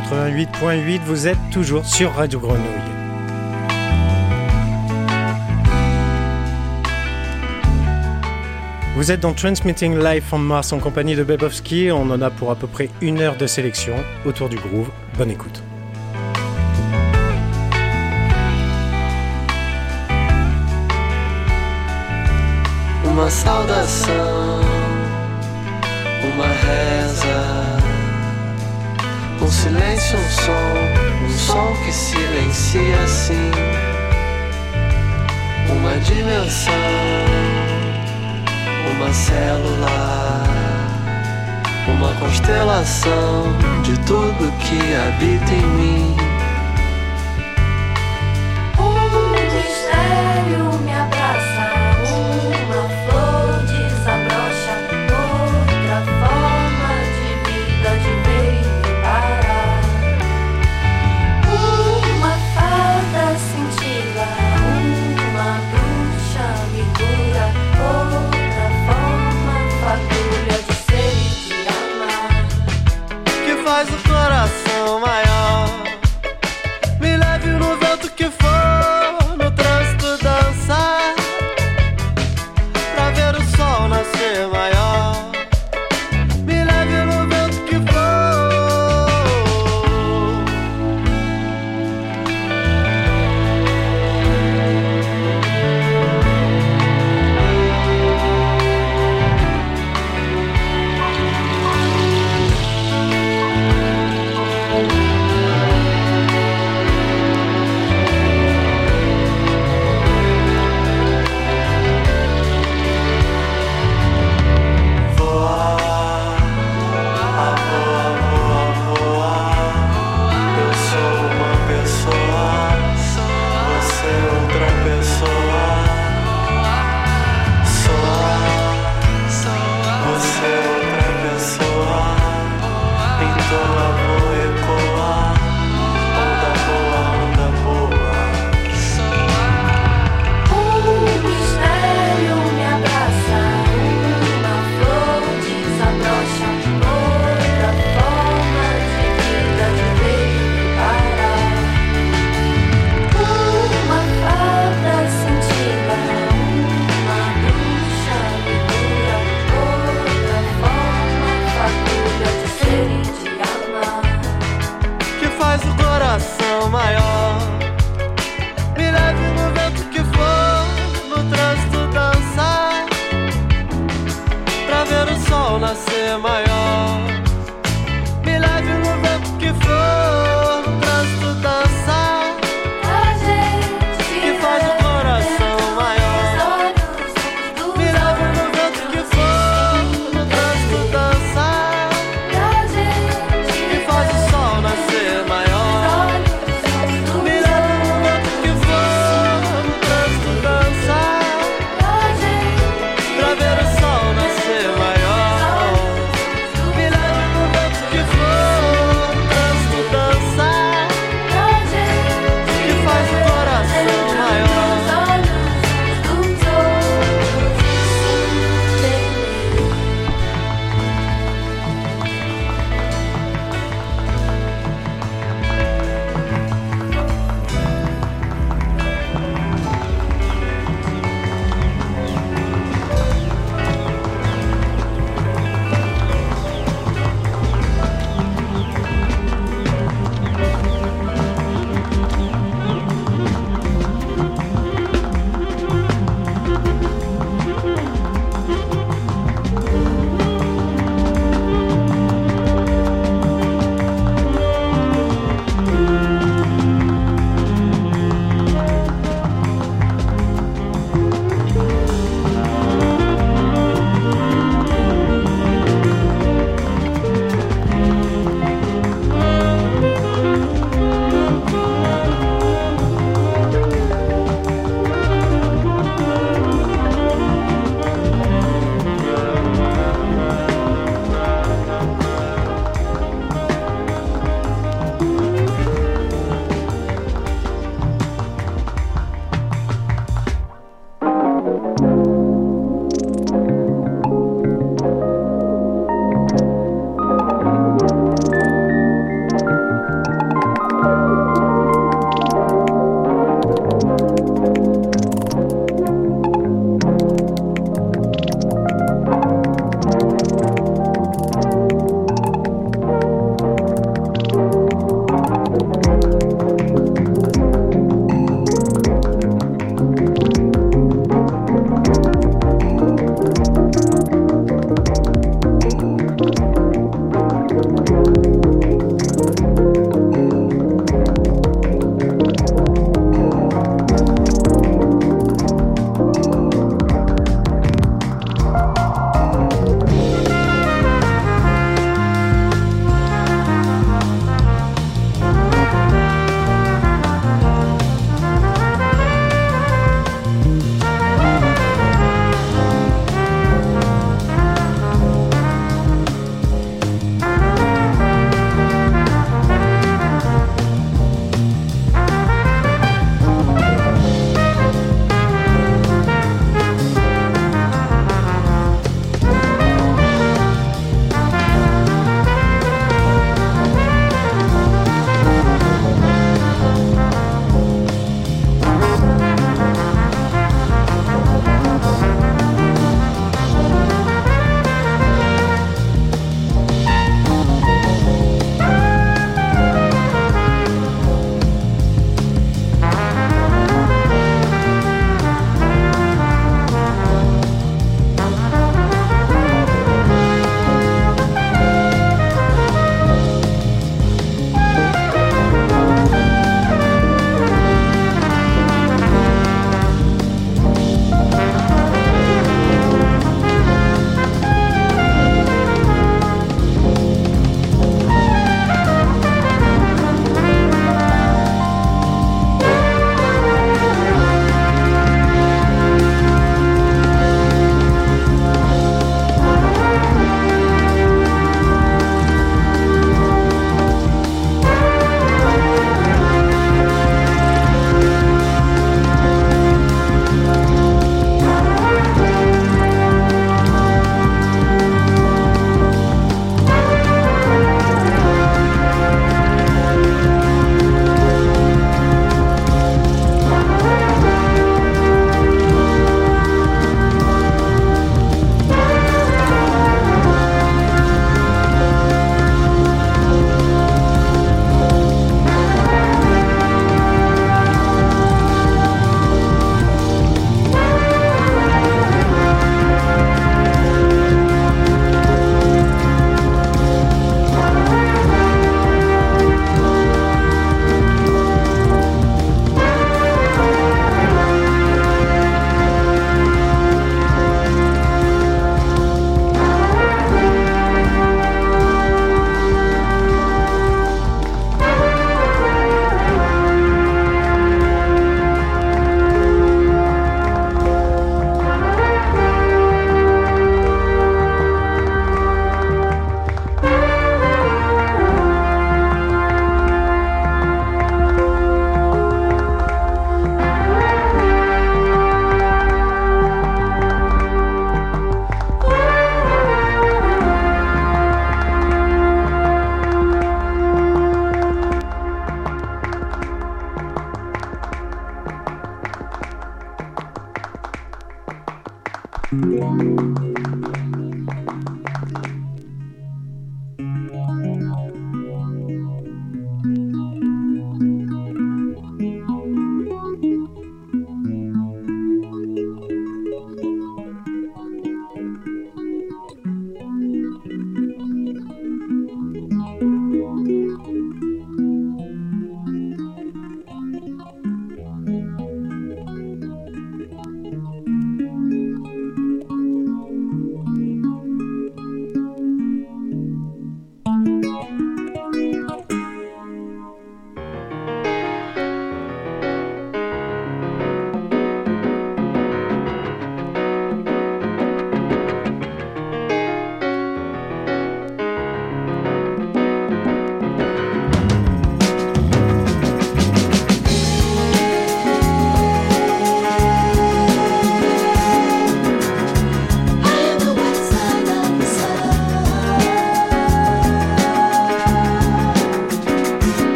88.8, vous êtes toujours sur Radio Grenouille. Vous êtes dans Transmitting Live from Mars en compagnie de Bebowski. On en a pour à peu près une heure de sélection autour du groove. Bonne écoute. Uma saudação, uma reza. Um silêncio, um som, um som que silencia assim. Uma dimensão, uma célula, uma constelação de tudo que habita em mim.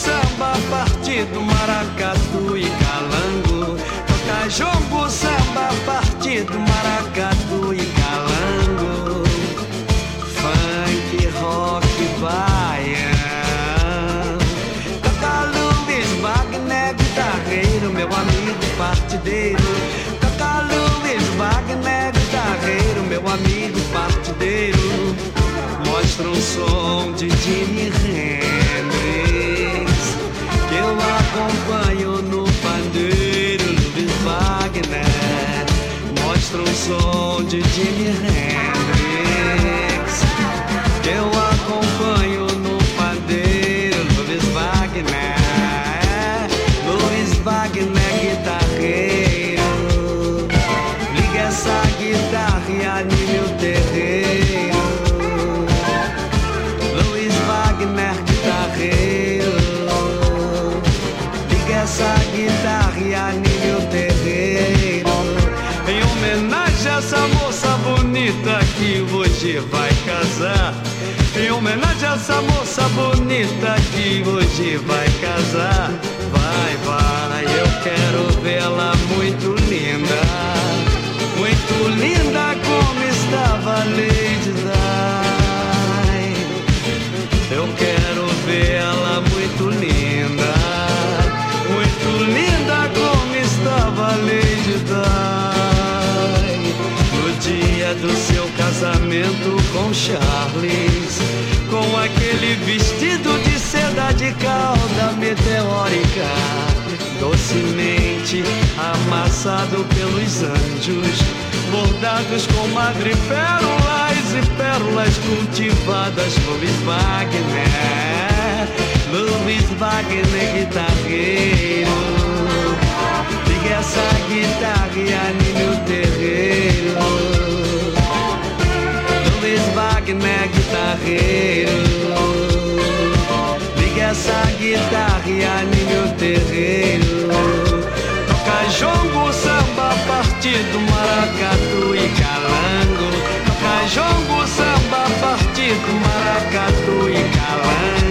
Samba, partido, maracatu e calango. Toca jongo, samba, partido, maracatu e calango. Funk, rock, baia. Toca Luiz Wagner, guitarreiro, meu amigo partideiro. Toca Luiz Wagner, guitarreiro, meu amigo partideiro. Mostra um som de Jimi Mostra um som essa moça bonita que hoje vai casar. Vai, vai, eu quero vê-la muito linda. Muito linda como estava Lady Di. Eu quero vê-la muito linda. Muito linda como estava Lady Di. No dia do seu casamento com Charles. Com aquele vestido de seda de cauda meteórica. Docemente amassado pelos anjos. Bordados com madrepérolas e pérolas cultivadas Luiz Wagner. Luiz Wagner, guitarreiro. Liga essa guitarra e anime o terreiro. Luiz Wagner, guitarreiro. Liga essa guitarra e anime o terreiro. Toca jongo, samba, partido, maracatu e calango. Toca jongo, samba, partido, maracatu e calango.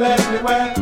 Let me where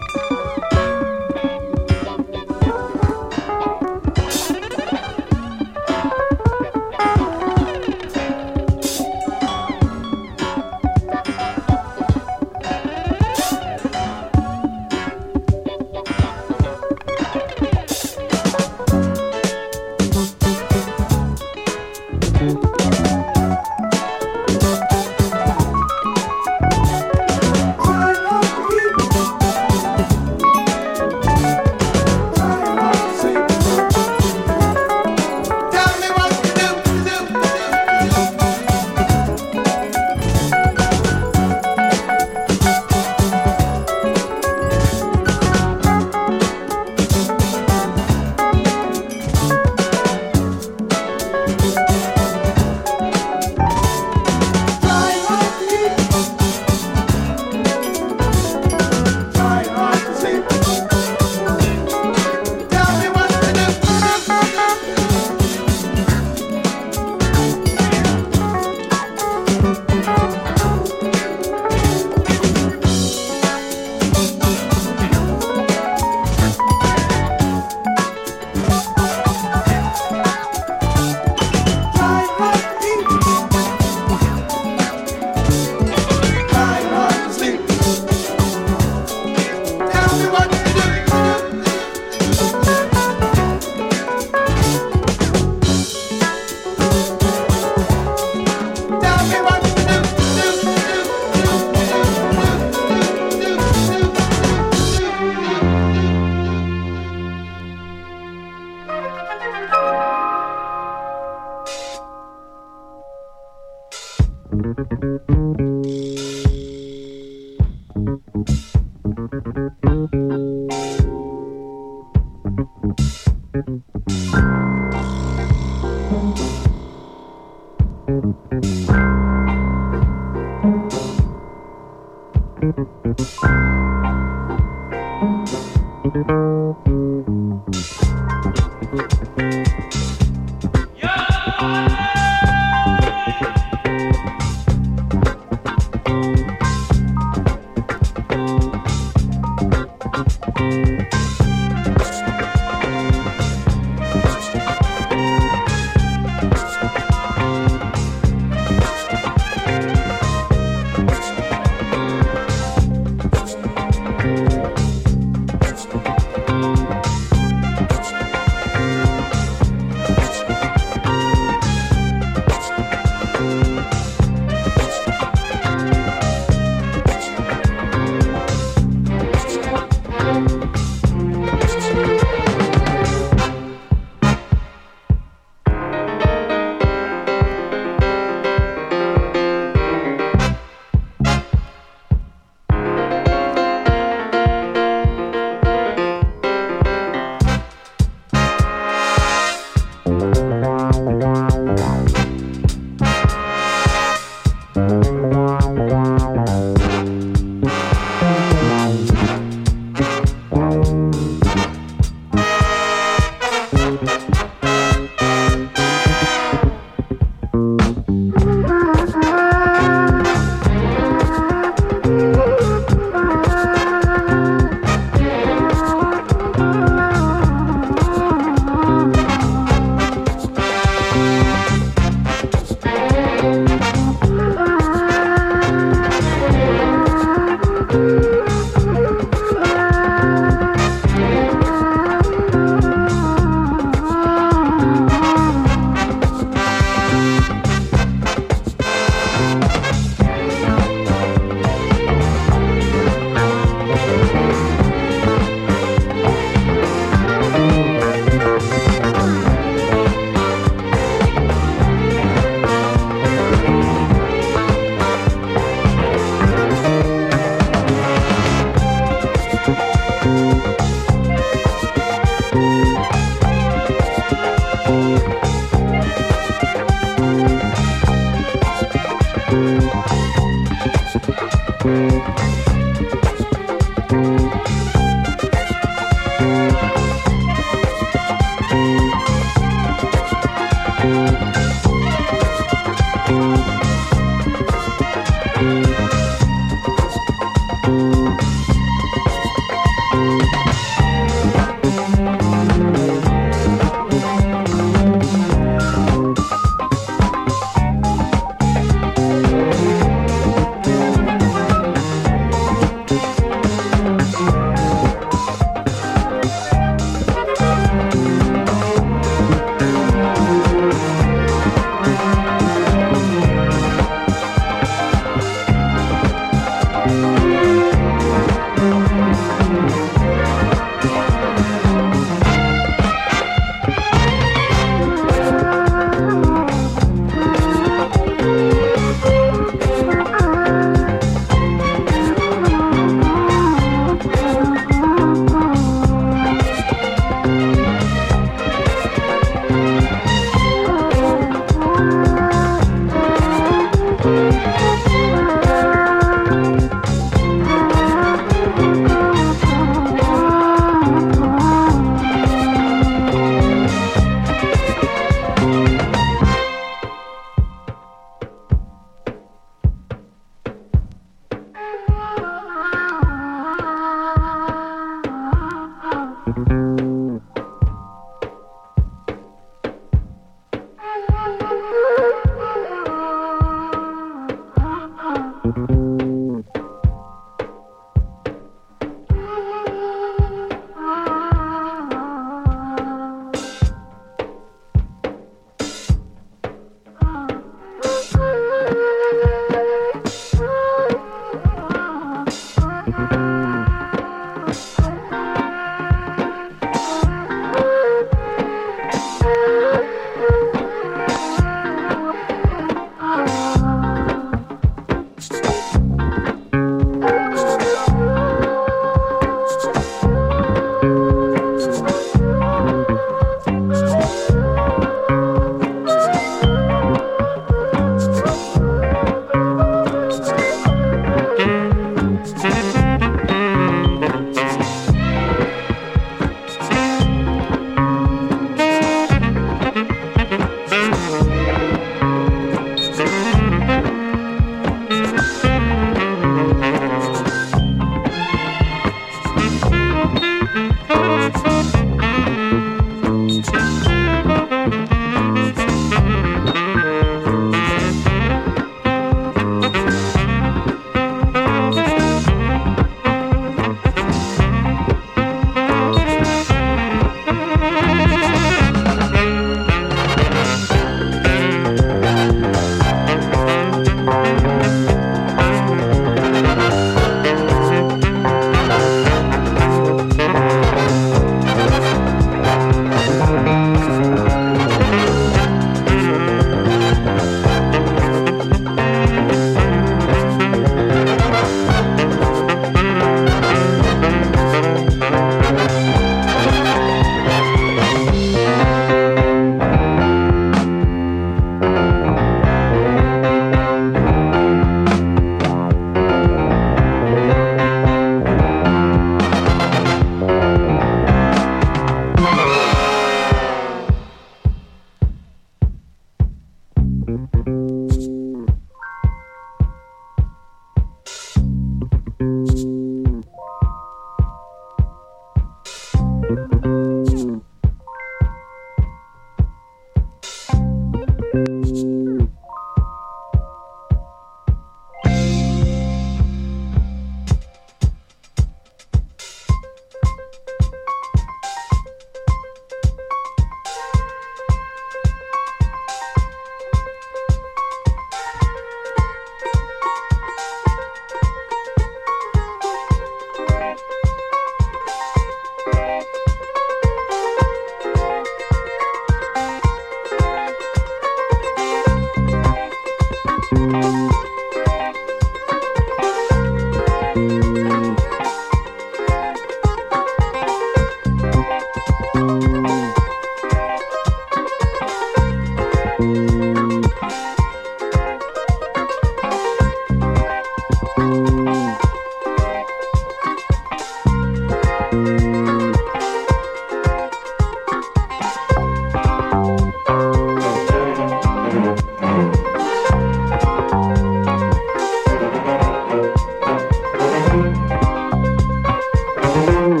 Mm-hmm.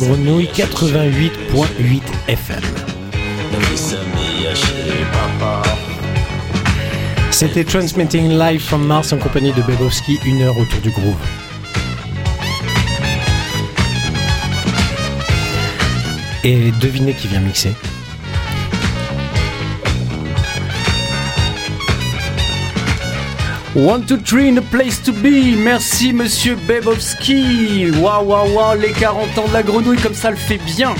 Grenouille 88.8 FM. C'était Transmitting Live from Mars en compagnie de Bebowski, une heure autour du groove. Et devinez qui vient mixer. One, two, three in a place to be. Merci, monsieur Bebowski. Waouh, waouh, waouh, les 40 ans de la grenouille, comme ça le fait bien.